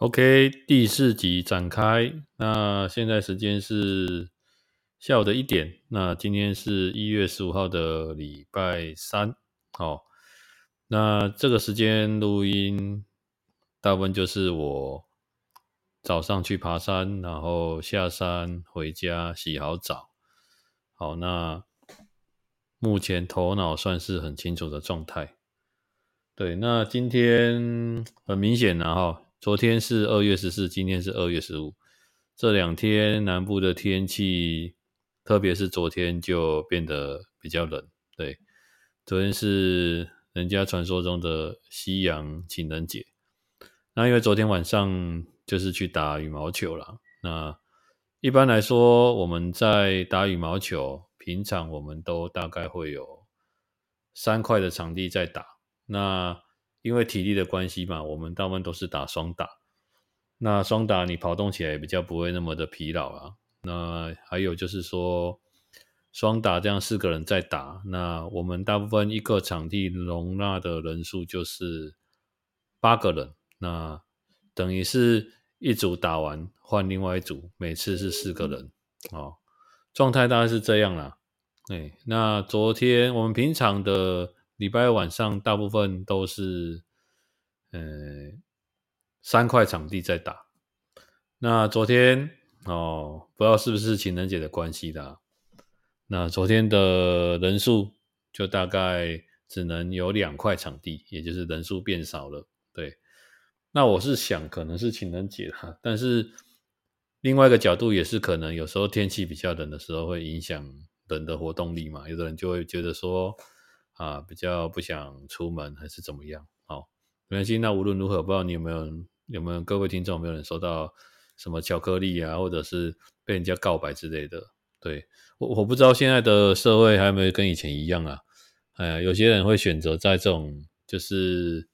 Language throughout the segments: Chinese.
OK，第四集展开。那现在时间是下午的一点。那今天是一月十五号的礼拜三。好，那这个时间录音，大部分就是我早上去爬山，然后下山回家洗好澡。好，那目前头脑算是很清楚的状态。对，那今天很明显然后。昨天是二月十四，今天是二月十五。这两天南部的天气，特别是昨天就变得比较冷。对，昨天是人家传说中的夕阳情人节。那因为昨天晚上就是去打羽毛球了。那一般来说，我们在打羽毛球，平常我们都大概会有三块的场地在打。那因为体力的关系嘛，我们大部分都是打双打。那双打你跑动起来也比较不会那么的疲劳啊。那还有就是说，双打这样四个人在打，那我们大部分一个场地容纳的人数就是八个人。那等于是一组打完换另外一组，每次是四个人哦。状态大概是这样啦。哎，那昨天我们平常的。礼拜二晚上大部分都是，呃，三块场地在打。那昨天哦，不知道是不是情人节的关系的，那昨天的人数就大概只能有两块场地，也就是人数变少了。对，那我是想可能是情人节哈，但是另外一个角度也是可能有时候天气比较冷的时候会影响人的活动力嘛，有的人就会觉得说。啊，比较不想出门还是怎么样？好，没关系。那无论如何，不知道你有没有有没有各位听众有没有人收到什么巧克力啊，或者是被人家告白之类的？对，我我不知道现在的社会还有没有跟以前一样啊？哎呀，有些人会选择在这种就是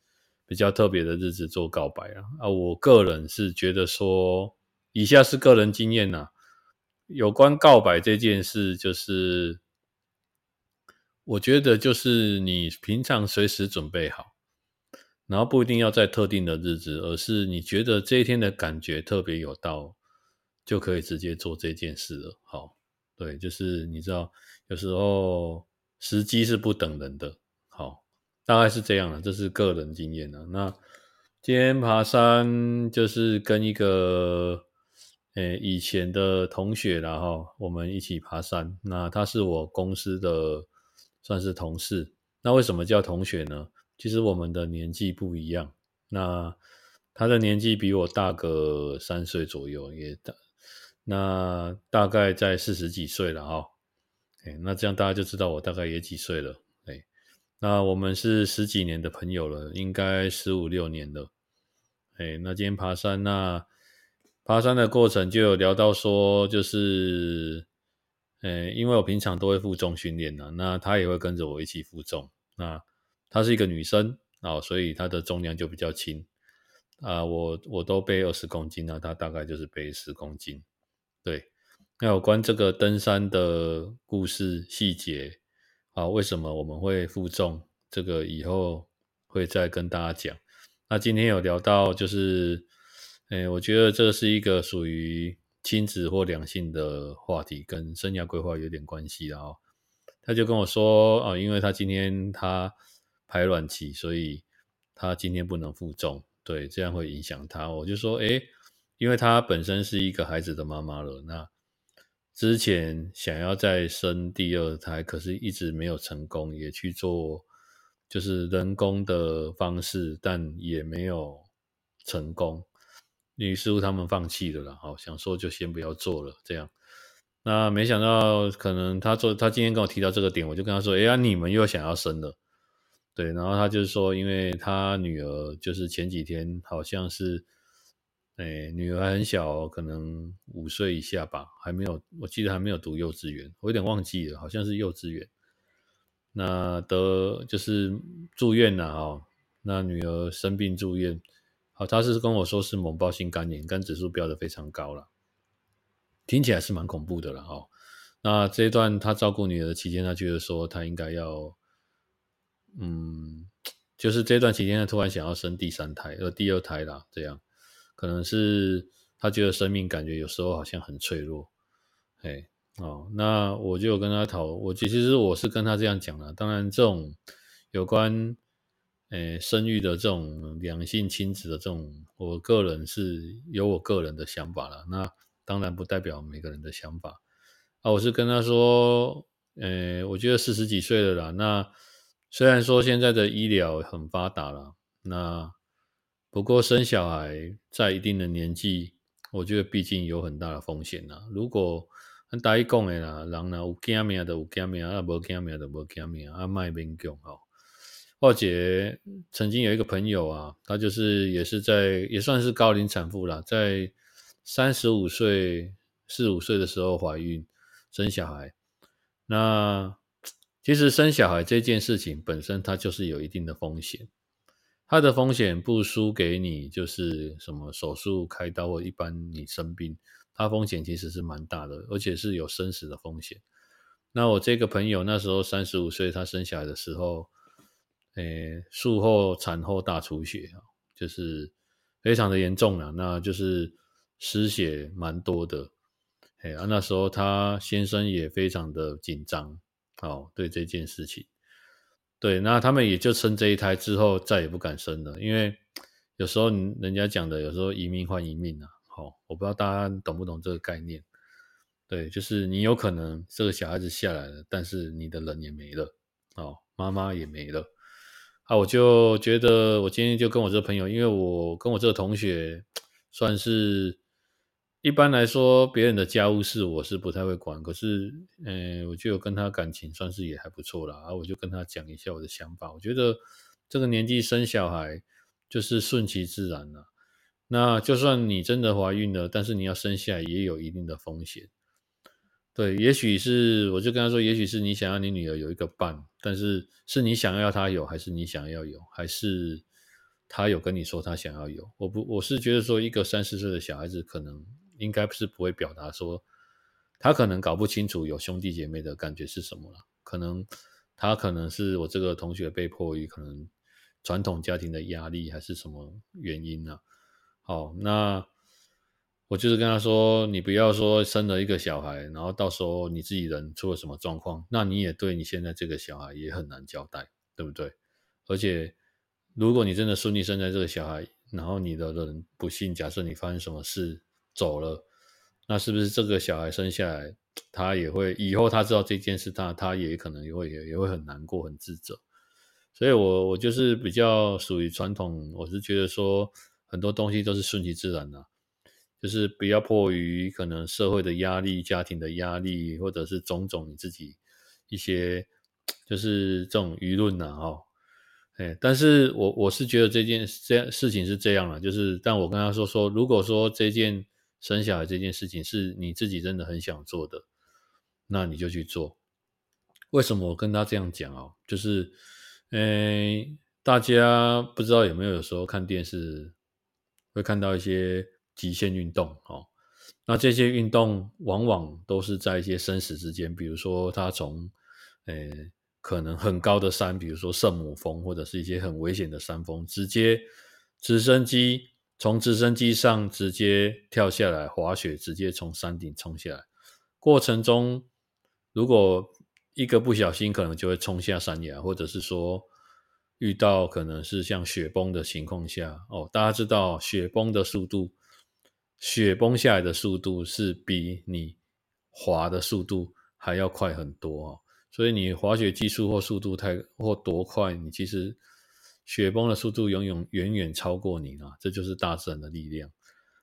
比较特别的日子做告白啊。啊，我个人是觉得说，以下是个人经验呐，有关告白这件事，就是。我觉得就是你平常随时准备好，然后不一定要在特定的日子，而是你觉得这一天的感觉特别有道，就可以直接做这件事了。好，对，就是你知道，有时候时机是不等人的。好，大概是这样的，这是个人经验了。那今天爬山就是跟一个诶以前的同学，然后我们一起爬山。那他是我公司的。算是同事，那为什么叫同学呢？其实我们的年纪不一样，那他的年纪比我大个三岁左右，也大，那大概在四十几岁了哈、哦。那这样大家就知道我大概也几岁了。哎，那我们是十几年的朋友了，应该十五六年了。哎，那今天爬山，那爬山的过程就有聊到说，就是。呃，因为我平常都会负重训练的，那她也会跟着我一起负重。那她是一个女生啊，所以她的重量就比较轻啊。我我都背二十公斤，那她大概就是背十公斤。对，那有关这个登山的故事细节啊，为什么我们会负重？这个以后会再跟大家讲。那今天有聊到，就是，诶，我觉得这是一个属于。亲子或两性的话题跟生涯规划有点关系，然后他就跟我说啊，因为他今天他排卵期，所以他今天不能负重，对，这样会影响他。我就说，诶，因为他本身是一个孩子的妈妈了，那之前想要再生第二胎，可是一直没有成功，也去做就是人工的方式，但也没有成功。于是乎，他们放弃了。好，想说就先不要做了，这样。那没想到，可能他做，他今天跟我提到这个点，我就跟他说：“哎呀，你们又想要生了。”对，然后他就是说，因为他女儿就是前几天好像是，哎，女儿很小，可能五岁以下吧，还没有，我记得还没有读幼稚园，我有点忘记了，好像是幼稚园。那得就是住院了啊，那女儿生病住院。好，他是跟我说是猛暴性肝炎，肝指数飙得非常高了，听起来是蛮恐怖的了哈。那这一段他照顾女儿的期间，他觉得说他应该要，嗯，就是这段期间他突然想要生第三胎，呃，第二胎啦，这样。可能是他觉得生命感觉有时候好像很脆弱，嘿，哦，那我就跟他讨，我其实我是跟他这样讲了。当然，这种有关诶生育的这种两性亲子的这种，我个人是有我个人的想法了。那当然不代表每个人的想法啊。我是跟他说，诶，我觉得四十几岁了啦，那。虽然说现在的医疗很发达了，那不过生小孩在一定的年纪，我觉得毕竟有很大的风险呐。如果大家讲的啦，人呢有惊命的有惊命，啊无惊命的无惊命，啊卖勉强哦。或者曾经有一个朋友啊，他就是也是在也算是高龄产妇啦，在三十五岁四五岁的时候怀孕生小孩，那。其实生小孩这件事情本身，它就是有一定的风险。它的风险不输给你，就是什么手术开刀或一般你生病，它风险其实是蛮大的，而且是有生死的风险。那我这个朋友那时候三十五岁，他生小孩的时候，诶，术后产后大出血啊，就是非常的严重了，那就是失血蛮多的。诶，啊，那时候他先生也非常的紧张。哦，对这件事情，对，那他们也就生这一胎之后再也不敢生了，因为有时候人家讲的，有时候一命换一命啊。好，我不知道大家懂不懂这个概念。对，就是你有可能这个小孩子下来了，但是你的人也没了，哦，妈妈也没了。啊，我就觉得我今天就跟我这个朋友，因为我跟我这个同学算是。一般来说，别人的家务事我是不太会管。可是，嗯、我就有跟他感情算是也还不错啦。啊，我就跟他讲一下我的想法。我觉得这个年纪生小孩就是顺其自然了。那就算你真的怀孕了，但是你要生下来也有一定的风险。对，也许是我就跟他说，也许是你想要你女儿有一个伴，但是是你想要他有，还是你想要有，还是他有跟你说他想要有？我不，我是觉得说，一个三四岁的小孩子可能。应该是不会表达说，他可能搞不清楚有兄弟姐妹的感觉是什么了。可能他可能是我这个同学被迫于可能传统家庭的压力，还是什么原因呢？好，那我就是跟他说，你不要说生了一个小孩，然后到时候你自己人出了什么状况，那你也对你现在这个小孩也很难交代，对不对？而且如果你真的顺利生在这个小孩，然后你的人不幸，假设你发生什么事。走了，那是不是这个小孩生下来，他也会以后他知道这件事，他他也可能也会也会很难过、很自责。所以，我我就是比较属于传统，我是觉得说很多东西都是顺其自然的，就是不要迫于可能社会的压力、家庭的压力，或者是种种你自己一些就是这种舆论呐，哦。哎，但是我我是觉得这件这样事情是这样了，就是但我跟他说说，如果说这件。生小孩这件事情是你自己真的很想做的，那你就去做。为什么我跟他这样讲哦？就是，诶，大家不知道有没有有时候看电视会看到一些极限运动哦。那这些运动往往都是在一些生死之间，比如说他从诶可能很高的山，比如说圣母峰，或者是一些很危险的山峰，直接直升机。从直升机上直接跳下来滑雪，直接从山顶冲下来。过程中，如果一个不小心，可能就会冲下山崖，或者是说遇到可能是像雪崩的情况下，哦，大家知道雪崩的速度，雪崩下来的速度是比你滑的速度还要快很多哦。所以你滑雪技术或速度太或多快，你其实。雪崩的速度永远远远超过你啊，这就是大自然的力量。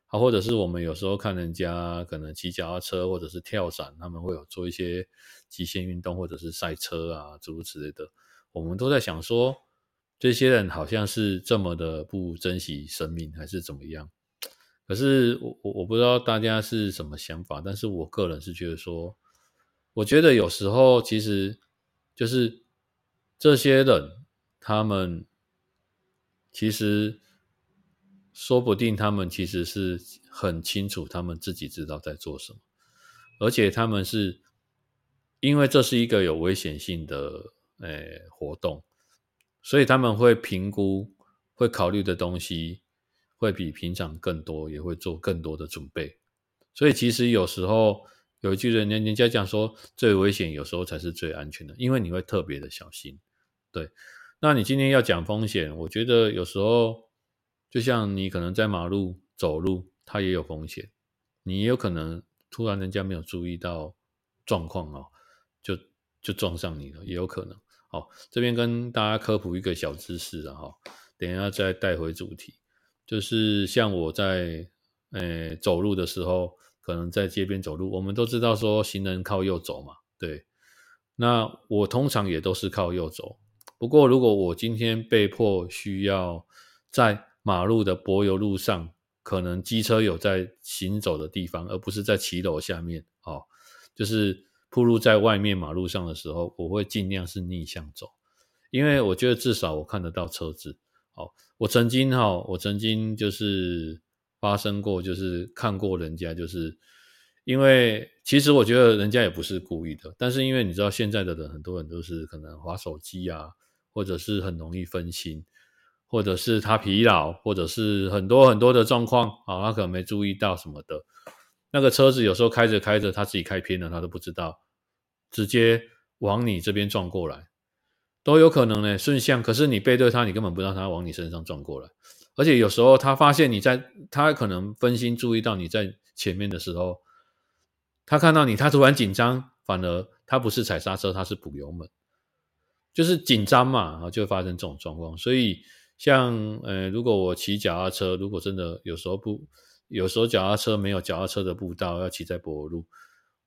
好，或者是我们有时候看人家可能骑脚踏车或者是跳伞，他们会有做一些极限运动或者是赛车啊诸如此类的。我们都在想说，这些人好像是这么的不珍惜生命，还是怎么样？可是我我我不知道大家是什么想法，但是我个人是觉得说，我觉得有时候其实就是这些人他们。其实，说不定他们其实是很清楚，他们自己知道在做什么，而且他们是因为这是一个有危险性的诶活动，所以他们会评估、会考虑的东西，会比平常更多，也会做更多的准备。所以其实有时候有一句人家人家讲说，最危险有时候才是最安全的，因为你会特别的小心。对，那你今天要讲风险，我觉得有时候就像你可能在马路走路，它也有风险，你也有可能突然人家没有注意到状况哦，就就撞上你了，也有可能。好，这边跟大家科普一个小知识啊，哈，等一下再带回主题，就是像我在。诶，走路的时候，可能在街边走路，我们都知道说行人靠右走嘛，对。那我通常也都是靠右走。不过，如果我今天被迫需要在马路的柏油路上，可能机车有在行走的地方，而不是在骑楼下面，哦，就是铺路在外面马路上的时候，我会尽量是逆向走，因为我觉得至少我看得到车子。哦，我曾经哈，我曾经就是。发生过，就是看过人家，就是因为其实我觉得人家也不是故意的，但是因为你知道现在的人，很多人都是可能滑手机啊，或者是很容易分心，或者是他疲劳，或者是很多很多的状况啊，他可能没注意到什么的，那个车子有时候开着开着，他自己开偏了，他都不知道，直接往你这边撞过来，都有可能呢，顺向，可是你背对他，你根本不知道他往你身上撞过来。而且有时候他发现你在，他可能分心注意到你在前面的时候，他看到你，他突然紧张，反而他不是踩刹车，他是补油门，就是紧张嘛，然后就会发生这种状况。所以像呃，如果我骑脚踏车，如果真的有时候不，有时候脚踏车没有脚踏车的步道，要骑在柏油路，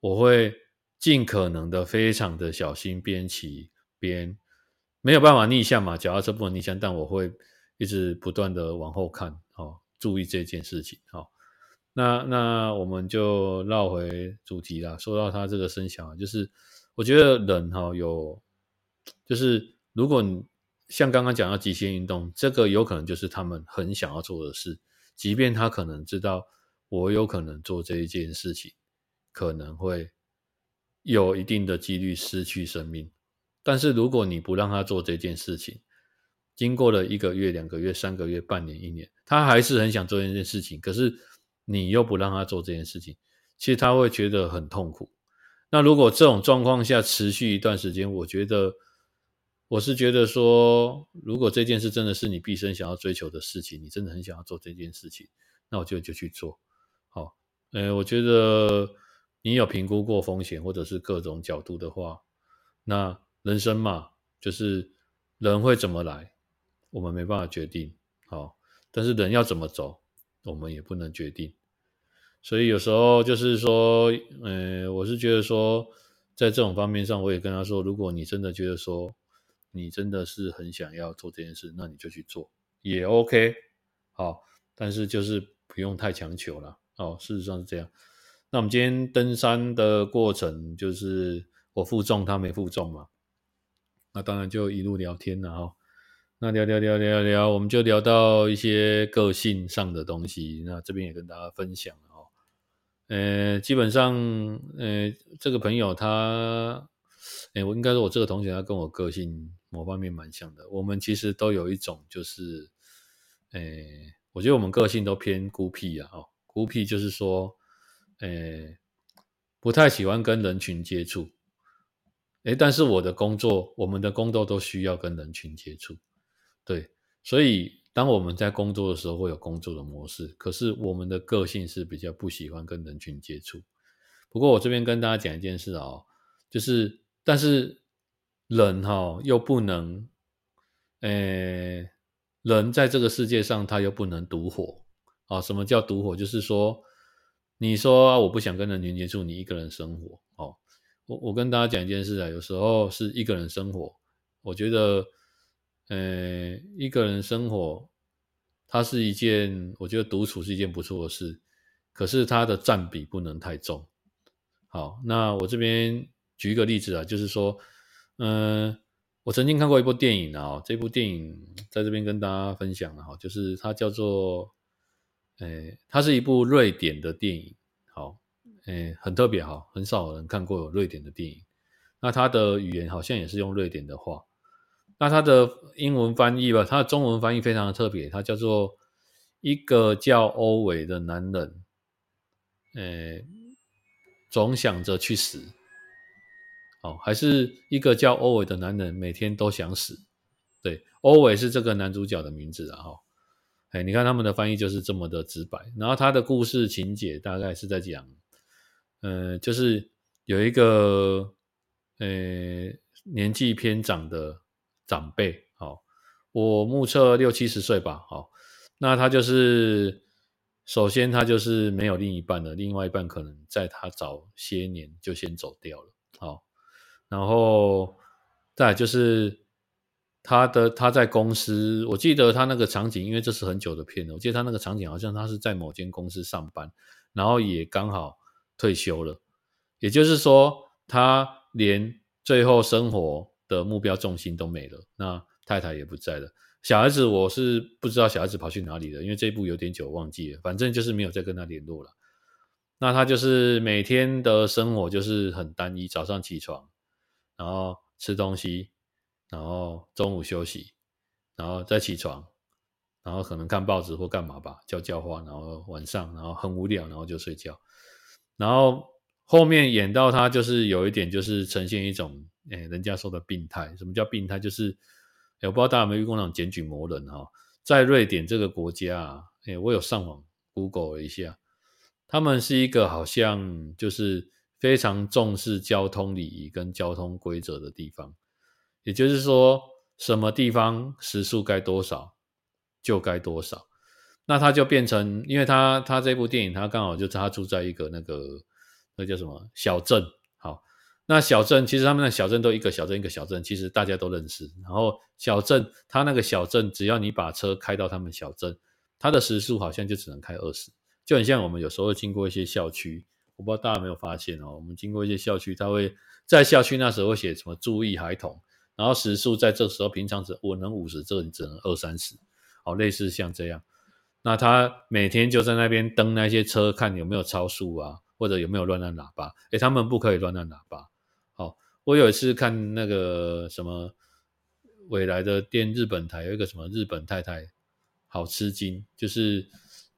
我会尽可能的非常的小心，边骑边没有办法逆向嘛，脚踏车不能逆向，但我会。一直不断的往后看，哦，注意这件事情，哦，那那我们就绕回主题啦。说到他这个生小，就是我觉得人哈有，就是如果像刚刚讲到极限运动，这个有可能就是他们很想要做的事，即便他可能知道我有可能做这一件事情，可能会有一定的几率失去生命，但是如果你不让他做这件事情，经过了一个月、两个月、三个月、半年、一年，他还是很想做这件事情。可是你又不让他做这件事情，其实他会觉得很痛苦。那如果这种状况下持续一段时间，我觉得，我是觉得说，如果这件事真的是你毕生想要追求的事情，你真的很想要做这件事情，那我就就去做。好，呃，我觉得你有评估过风险或者是各种角度的话，那人生嘛，就是人会怎么来。我们没办法决定，好，但是人要怎么走，我们也不能决定。所以有时候就是说，呃，我是觉得说，在这种方面上，我也跟他说，如果你真的觉得说，你真的是很想要做这件事，那你就去做，也 OK，好，但是就是不用太强求了，哦，事实上是这样。那我们今天登山的过程，就是我负重，他没负重嘛，那当然就一路聊天了哦。那聊聊聊聊聊，我们就聊到一些个性上的东西。那这边也跟大家分享了哦。呃，基本上，呃，这个朋友他，哎，我应该说，我这个同学他跟我个性某方面蛮像的。我们其实都有一种，就是，呃，我觉得我们个性都偏孤僻啊。哦，孤僻就是说，呃，不太喜欢跟人群接触。哎，但是我的工作，我们的工作都需要跟人群接触。对，所以当我们在工作的时候，会有工作的模式。可是我们的个性是比较不喜欢跟人群接触。不过我这边跟大家讲一件事哦，就是但是人哈、哦、又不能，诶，人在这个世界上他又不能独活啊。什么叫独活？就是说，你说我不想跟人群接触，你一个人生活哦。我我跟大家讲一件事啊，有时候是一个人生活，我觉得。呃，一个人生活，它是一件，我觉得独处是一件不错的事，可是它的占比不能太重。好，那我这边举一个例子啊，就是说，嗯、我曾经看过一部电影啊，这部电影在这边跟大家分享了哈，就是它叫做，哎，它是一部瑞典的电影，哎，很特别哈，很少人看过有瑞典的电影，那它的语言好像也是用瑞典的话。那它的英文翻译吧，它的中文翻译非常的特别，它叫做一个叫欧伟的男人，哎，总想着去死，哦，还是一个叫欧伟的男人每天都想死？对，欧伟是这个男主角的名字啊，哈，哎，你看他们的翻译就是这么的直白。然后他的故事情节大概是在讲，呃，就是有一个呃年纪偏长的长辈，好，我目测六七十岁吧，好。那他就是，首先他就是没有另一半了，另外一半可能在他早些年就先走掉了，好，然后再就是他的他在公司，我记得他那个场景，因为这是很久的片了，我记得他那个场景好像他是在某间公司上班，然后也刚好退休了，也就是说他连最后生活的目标重心都没了，那太太也不在了。小孩子我是不知道小孩子跑去哪里了，因为这一部有点久忘记了，反正就是没有再跟他联络了。那他就是每天的生活就是很单一，早上起床，然后吃东西，然后中午休息，然后再起床，然后可能看报纸或干嘛吧，浇浇花，然后晚上然后很无聊，然后就睡觉。然后后面演到他就是有一点就是呈现一种，哎，人家说的病态。什么叫病态？就是。我不知道大家有没有遇过那种检举魔人哈，在瑞典这个国家啊，诶，我有上网 Google 了一下，他们是一个好像就是非常重视交通礼仪跟交通规则的地方，也就是说，什么地方时速该多少就该多少，那他就变成，因为他他这部电影他刚好就他住在一个那个那叫什么小镇。好那小镇其实他们的小镇都一个小镇一个小镇，其实大家都认识。然后小镇，他那个小镇，只要你把车开到他们小镇，他的时速好像就只能开二十，就很像我们有时候经过一些校区，我不知道大家有没有发现哦，我们经过一些校区，他会在校区那时候会写什么注意孩童，然后时速在这时候平常只我能五十，这里只能二三十，好，类似像这样。那他每天就在那边登那些车，看有没有超速啊，或者有没有乱按喇叭。诶，他们不可以乱按喇叭。好我有一次看那个什么未来的电日本台，有一个什么日本太太好吃惊，就是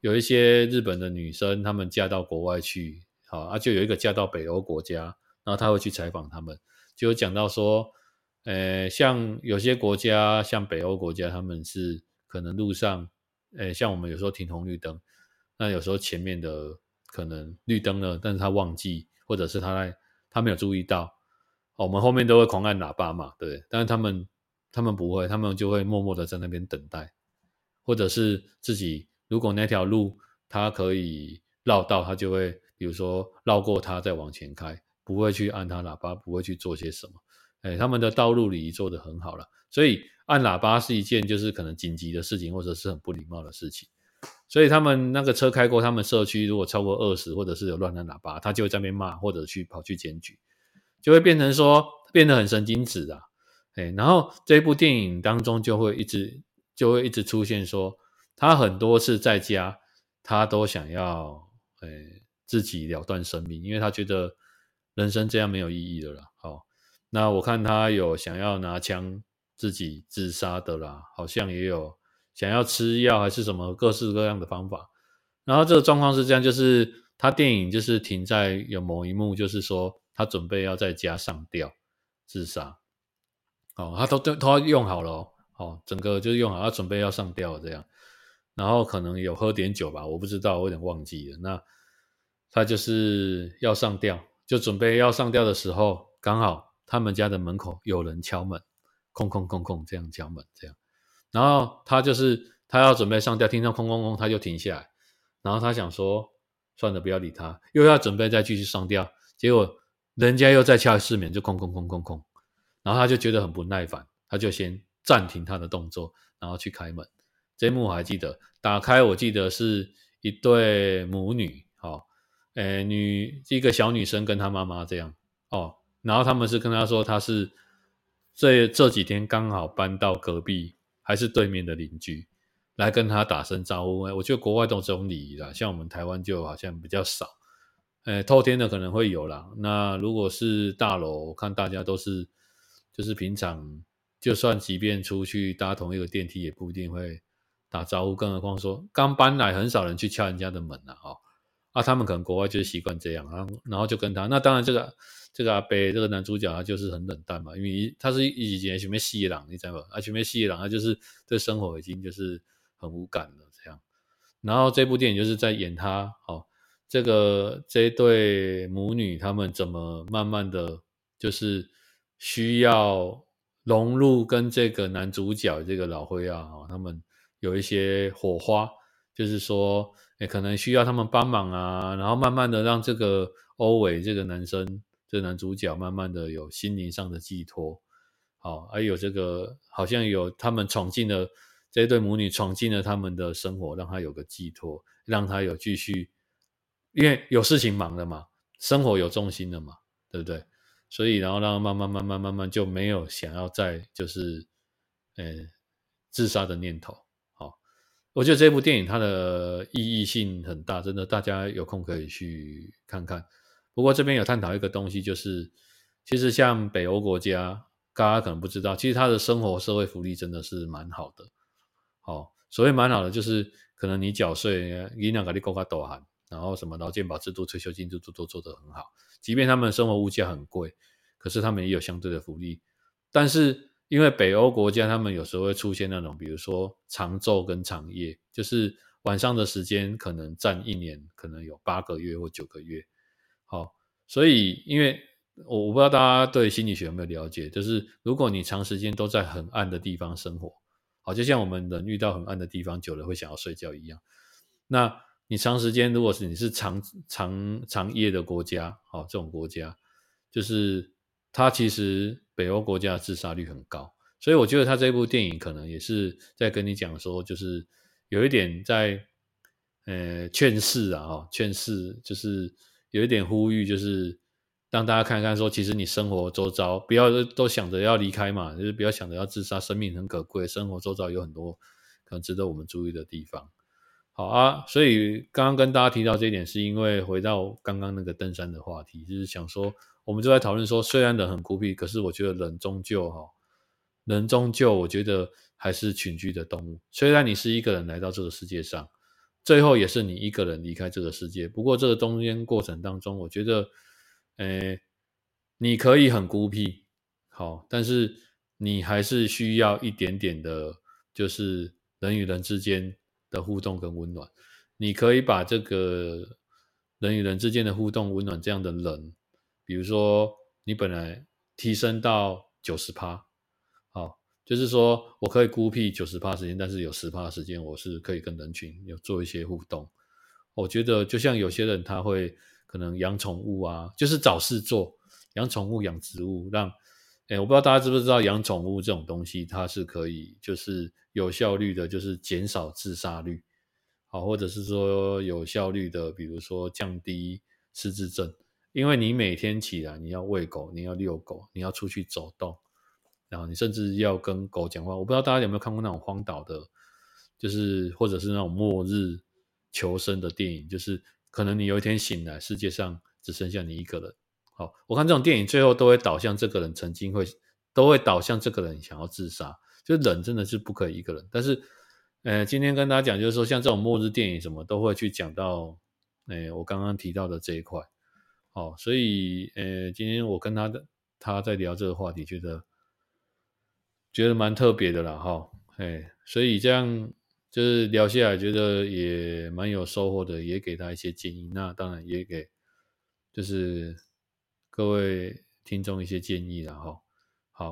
有一些日本的女生，她们嫁到国外去，好啊，就有一个嫁到北欧国家，然后她会去采访他们，就有讲到说，呃，像有些国家，像北欧国家，他们是可能路上，诶，像我们有时候停红绿灯，那有时候前面的可能绿灯了，但是他忘记，或者是他在他没有注意到。我们后面都会狂按喇叭嘛，对，但是他们他们不会，他们就会默默的在那边等待，或者是自己如果那条路他可以绕道，他就会比如说绕过他再往前开，不会去按他喇叭，不会去做些什么。哎，他们的道路礼仪做得很好了，所以按喇叭是一件就是可能紧急的事情，或者是很不礼貌的事情。所以他们那个车开过他们社区，如果超过二十，或者是有乱按喇叭，他就会在那边骂，或者去跑去检举。就会变成说变得很神经质啊，哎，然后这部电影当中就会一直就会一直出现说，他很多次在家，他都想要哎自己了断生命，因为他觉得人生这样没有意义的了。好，那我看他有想要拿枪自己自杀的啦，好像也有想要吃药还是什么各式各样的方法。然后这个状况是这样，就是他电影就是停在有某一幕，就是说。他准备要在家上吊自杀，哦，他都都都用好了哦，哦，整个就是用好，他准备要上吊这样，然后可能有喝点酒吧，我不知道，我有点忘记了。那他就是要上吊，就准备要上吊的时候，刚好他们家的门口有人敲门，空空空空这样敲门这样，然后他就是他要准备上吊，听到空空空，他就停下来，然后他想说，算了，不要理他，又要准备再继续上吊，结果。人家又在敲室门，就空空空空空，然后他就觉得很不耐烦，他就先暂停他的动作，然后去开门。这幕我还记得，打开我记得是一对母女，哦，诶，女一个小女生跟她妈妈这样，哦，然后他们是跟她说，她是这这几天刚好搬到隔壁还是对面的邻居，来跟他打声招呼。我觉得国外都这种礼仪啦，像我们台湾就好像比较少。诶，透天的可能会有啦。那如果是大楼，我看大家都是，就是平常就算即便出去搭同一个电梯，也不一定会打招呼，更何况说刚搬来，很少人去敲人家的门了啊，啊，他们可能国外就是习惯这样，然后然后就跟他，那当然这个这个阿北这个男主角他就是很冷淡嘛，因为他是以前前面西朗，你知道吗？啊，前面西朗他就是对生活已经就是很无感了这样，然后这部电影就是在演他哦，这个这对母女他们怎么慢慢的就是需要。融入跟这个男主角这个老灰啊，哦他们有一些火花，就是说，诶可能需要他们帮忙啊，然后慢慢的让这个欧伟这个男生，这个男主角慢慢的有心灵上的寄托，好，还有这个好像有他们闯进了这一对母女闯进了他们的生活，让他有个寄托，让他有继续，因为有事情忙了嘛，生活有重心了嘛，对不对？所以，然后让慢慢、慢慢、慢慢就没有想要再就是，呃，自杀的念头。我觉得这部电影它的意义性很大，真的，大家有空可以去看看。不过这边有探讨一个东西，就是其实像北欧国家，大家可能不知道，其实他的生活社会福利真的是蛮好的。好，所谓蛮好的，就是可能你缴税，你两个你够卡多哈。然后什么劳健保制度、退休金制度都做得很好，即便他们生活物价很贵，可是他们也有相对的福利。但是因为北欧国家，他们有时候会出现那种，比如说长昼跟长夜，就是晚上的时间可能占一年，可能有八个月或九个月。好，所以因为我我不知道大家对心理学有没有了解，就是如果你长时间都在很暗的地方生活，好，就像我们人遇到很暗的地方久了会想要睡觉一样，那。你长时间，如果是你是长长长夜的国家，好，这种国家，就是他其实北欧国家自杀率很高，所以我觉得他这部电影可能也是在跟你讲说，就是有一点在呃劝世啊，哈，劝世就是有一点呼吁，就是让大家看看说，其实你生活周遭不要都想着要离开嘛，就是不要想着要自杀，生命很可贵，生活周遭有很多可能值得我们注意的地方。好啊，所以刚刚跟大家提到这一点，是因为回到刚刚那个登山的话题，就是想说，我们就在讨论说，虽然人很孤僻，可是我觉得人终究哈，人终究我觉得还是群居的动物。虽然你是一个人来到这个世界上，最后也是你一个人离开这个世界。不过这个中间过程当中，我觉得，诶，你可以很孤僻，好，但是你还是需要一点点的，就是人与人之间。的互动跟温暖，你可以把这个人与人之间的互动温暖这样的人，比如说你本来提升到九十趴，好，就是说我可以孤僻九十趴时间，但是有十趴时间我是可以跟人群有做一些互动。我觉得就像有些人他会可能养宠物啊，就是找事做，养宠物、养植物，让，哎，我不知道大家知不知道养宠物这种东西，它是可以就是。有效率的，就是减少自杀率，好，或者是说有效率的，比如说降低失智症，因为你每天起来，你要喂狗，你要遛狗，你要出去走动，然后你甚至要跟狗讲话。我不知道大家有没有看过那种荒岛的，就是或者是那种末日求生的电影，就是可能你有一天醒来，世界上只剩下你一个人。好，我看这种电影最后都会导向这个人曾经会，都会导向这个人想要自杀。就人真的是不可以一个人，但是，呃，今天跟大家讲，就是说像这种末日电影什么都会去讲到，呃，我刚刚提到的这一块，哦，所以，呃，今天我跟他的他在聊这个话题，觉得觉得蛮特别的啦，哈、哎，所以这样就是聊下来，觉得也蛮有收获的，也给他一些建议，那当然也给就是各位听众一些建议然后、